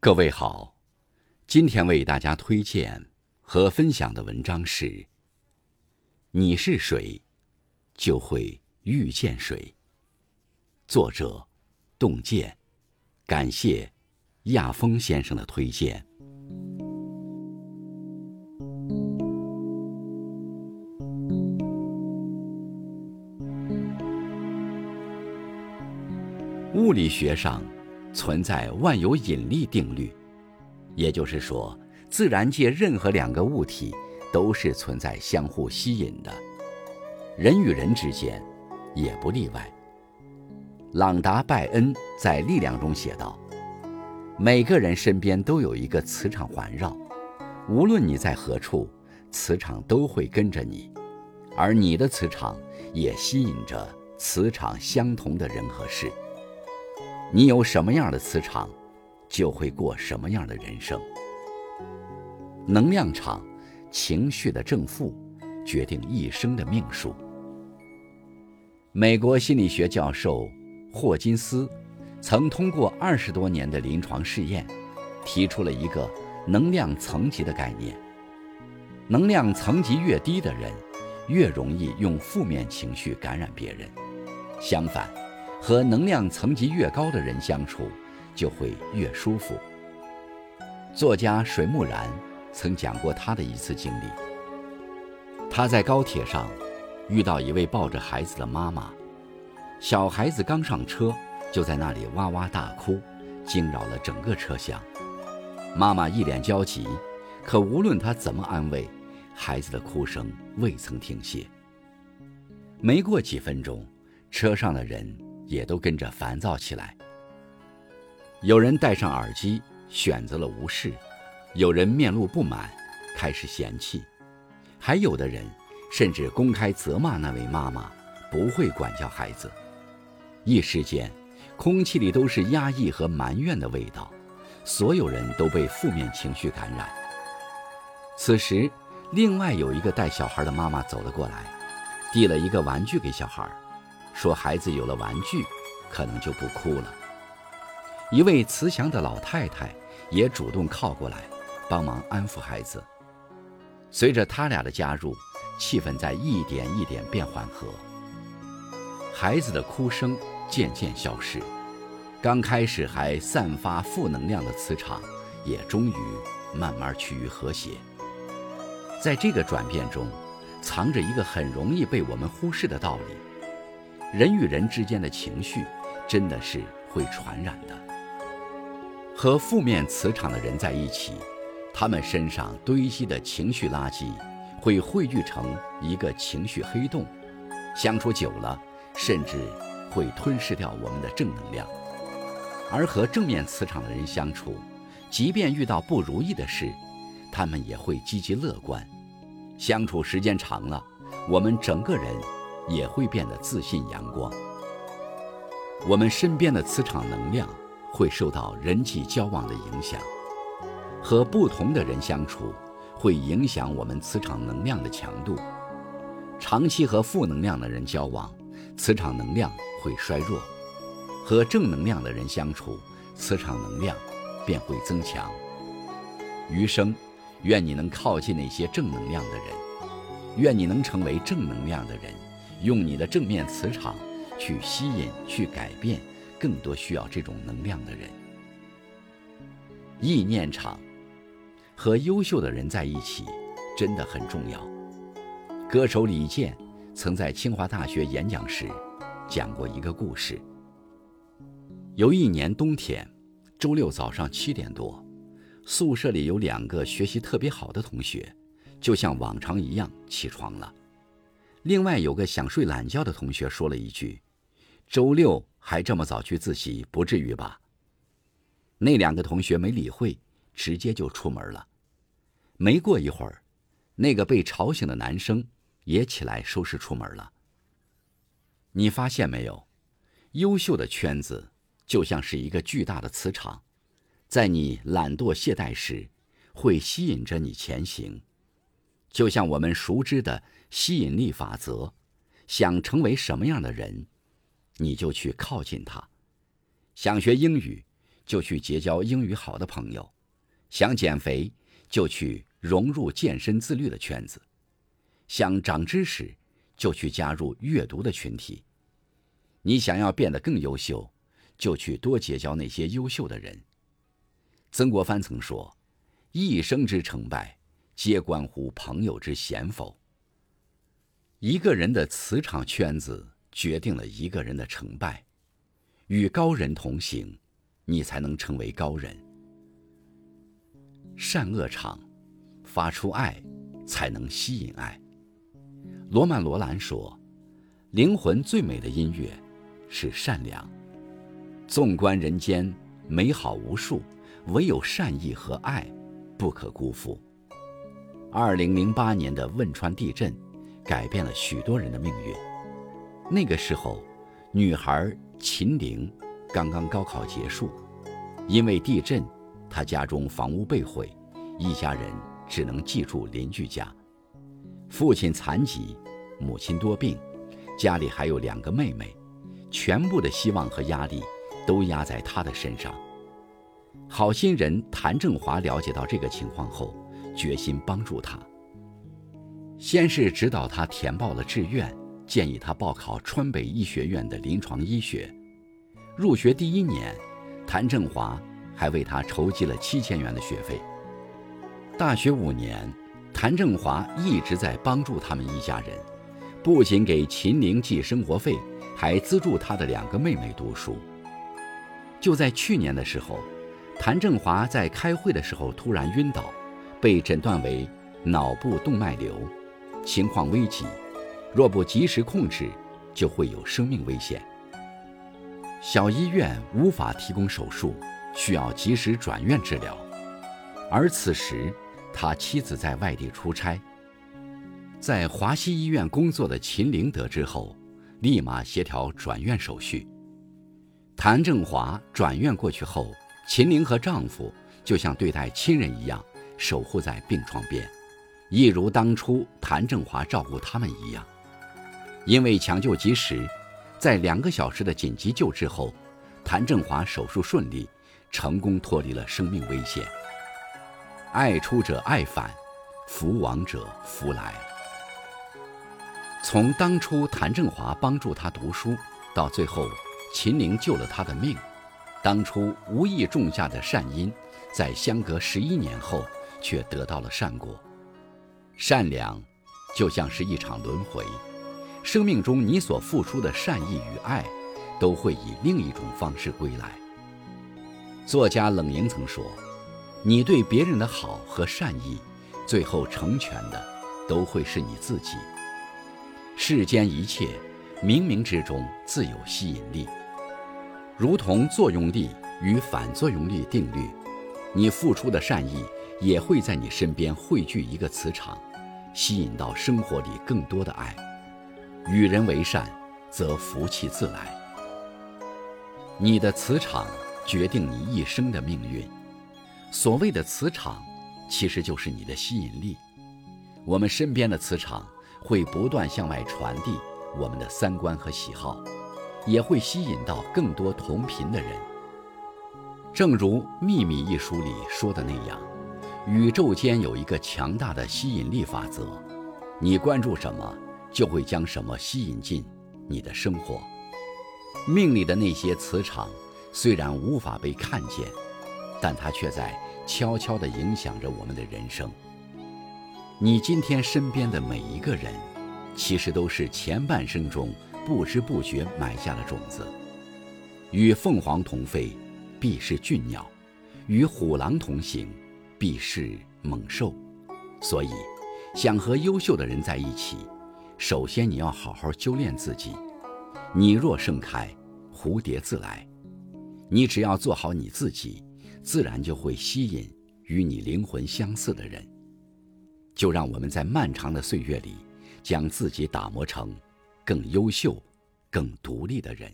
各位好，今天为大家推荐和分享的文章是《你是谁，就会遇见谁》。作者：洞见，感谢亚峰先生的推荐。物理学上存在万有引力定律，也就是说，自然界任何两个物体都是存在相互吸引的，人与人之间也不例外。朗达·拜恩在《力量》中写道：“每个人身边都有一个磁场环绕，无论你在何处，磁场都会跟着你，而你的磁场也吸引着磁场相同的人和事。”你有什么样的磁场，就会过什么样的人生。能量场，情绪的正负，决定一生的命数。美国心理学教授霍金斯，曾通过二十多年的临床试验，提出了一个能量层级的概念。能量层级越低的人，越容易用负面情绪感染别人。相反。和能量层级越高的人相处，就会越舒服。作家水木然曾讲过他的一次经历：他在高铁上遇到一位抱着孩子的妈妈，小孩子刚上车就在那里哇哇大哭，惊扰了整个车厢。妈妈一脸焦急，可无论他怎么安慰，孩子的哭声未曾停歇。没过几分钟，车上的人。也都跟着烦躁起来。有人戴上耳机，选择了无视；有人面露不满，开始嫌弃；还有的人甚至公开责骂那位妈妈不会管教孩子。一时间，空气里都是压抑和埋怨的味道，所有人都被负面情绪感染。此时，另外有一个带小孩的妈妈走了过来，递了一个玩具给小孩。说孩子有了玩具，可能就不哭了。一位慈祥的老太太也主动靠过来，帮忙安抚孩子。随着他俩的加入，气氛在一点一点变缓和。孩子的哭声渐渐消失，刚开始还散发负能量的磁场，也终于慢慢趋于和谐。在这个转变中，藏着一个很容易被我们忽视的道理。人与人之间的情绪，真的是会传染的。和负面磁场的人在一起，他们身上堆积的情绪垃圾，会汇聚成一个情绪黑洞，相处久了，甚至会吞噬掉我们的正能量。而和正面磁场的人相处，即便遇到不如意的事，他们也会积极乐观。相处时间长了，我们整个人。也会变得自信阳光。我们身边的磁场能量会受到人际交往的影响，和不同的人相处会影响我们磁场能量的强度。长期和负能量的人交往，磁场能量会衰弱；和正能量的人相处，磁场能量便会增强。余生，愿你能靠近那些正能量的人，愿你能成为正能量的人。用你的正面磁场去吸引、去改变更多需要这种能量的人。意念场，和优秀的人在一起真的很重要。歌手李健曾在清华大学演讲时讲过一个故事。有一年冬天，周六早上七点多，宿舍里有两个学习特别好的同学，就像往常一样起床了。另外有个想睡懒觉的同学说了一句：“周六还这么早去自习，不至于吧？”那两个同学没理会，直接就出门了。没过一会儿，那个被吵醒的男生也起来收拾出门了。你发现没有？优秀的圈子就像是一个巨大的磁场，在你懒惰懈怠时，会吸引着你前行。就像我们熟知的吸引力法则，想成为什么样的人，你就去靠近他。想学英语，就去结交英语好的朋友；想减肥，就去融入健身自律的圈子；想长知识，就去加入阅读的群体。你想要变得更优秀，就去多结交那些优秀的人。曾国藩曾说：“一生之成败，皆关乎朋友之贤否。”一个人的磁场圈子决定了一个人的成败。与高人同行，你才能成为高人。善恶场，发出爱，才能吸引爱。罗曼·罗兰说：“灵魂最美的音乐。”是善良。纵观人间，美好无数，唯有善意和爱，不可辜负。二零零八年的汶川地震，改变了许多人的命运。那个时候，女孩秦玲刚刚高考结束，因为地震，她家中房屋被毁，一家人只能寄住邻居家。父亲残疾，母亲多病，家里还有两个妹妹。全部的希望和压力都压在她的身上。好心人谭正华了解到这个情况后，决心帮助他。先是指导他填报了志愿，建议他报考川北医学院的临床医学。入学第一年，谭正华还为他筹集了七千元的学费。大学五年，谭正华一直在帮助他们一家人，不仅给秦玲寄生活费。还资助他的两个妹妹读书。就在去年的时候，谭正华在开会的时候突然晕倒，被诊断为脑部动脉瘤，情况危急，若不及时控制，就会有生命危险。小医院无法提供手术，需要及时转院治疗。而此时，他妻子在外地出差，在华西医院工作的秦玲得知后。立马协调转院手续。谭正华转院过去后，秦玲和丈夫就像对待亲人一样，守护在病床边，一如当初谭正华照顾他们一样。因为抢救及时，在两个小时的紧急救治后，谭正华手术顺利，成功脱离了生命危险。爱出者爱返，福往者福来。从当初谭正华帮助他读书，到最后秦陵救了他的命，当初无意种下的善因，在相隔十一年后却得到了善果。善良，就像是一场轮回，生命中你所付出的善意与爱，都会以另一种方式归来。作家冷凝曾说：“你对别人的好和善意，最后成全的，都会是你自己。”世间一切，冥冥之中自有吸引力，如同作用力与反作用力定律。你付出的善意，也会在你身边汇聚一个磁场，吸引到生活里更多的爱。与人为善，则福气自来。你的磁场决定你一生的命运。所谓的磁场，其实就是你的吸引力。我们身边的磁场。会不断向外传递我们的三观和喜好，也会吸引到更多同频的人。正如《秘密》一书里说的那样，宇宙间有一个强大的吸引力法则，你关注什么，就会将什么吸引进你的生活。命里的那些磁场虽然无法被看见，但它却在悄悄地影响着我们的人生。你今天身边的每一个人，其实都是前半生中不知不觉埋下的种子。与凤凰同飞，必是俊鸟；与虎狼同行，必是猛兽。所以，想和优秀的人在一起，首先你要好好修炼自己。你若盛开，蝴蝶自来。你只要做好你自己，自然就会吸引与你灵魂相似的人。就让我们在漫长的岁月里，将自己打磨成更优秀、更独立的人。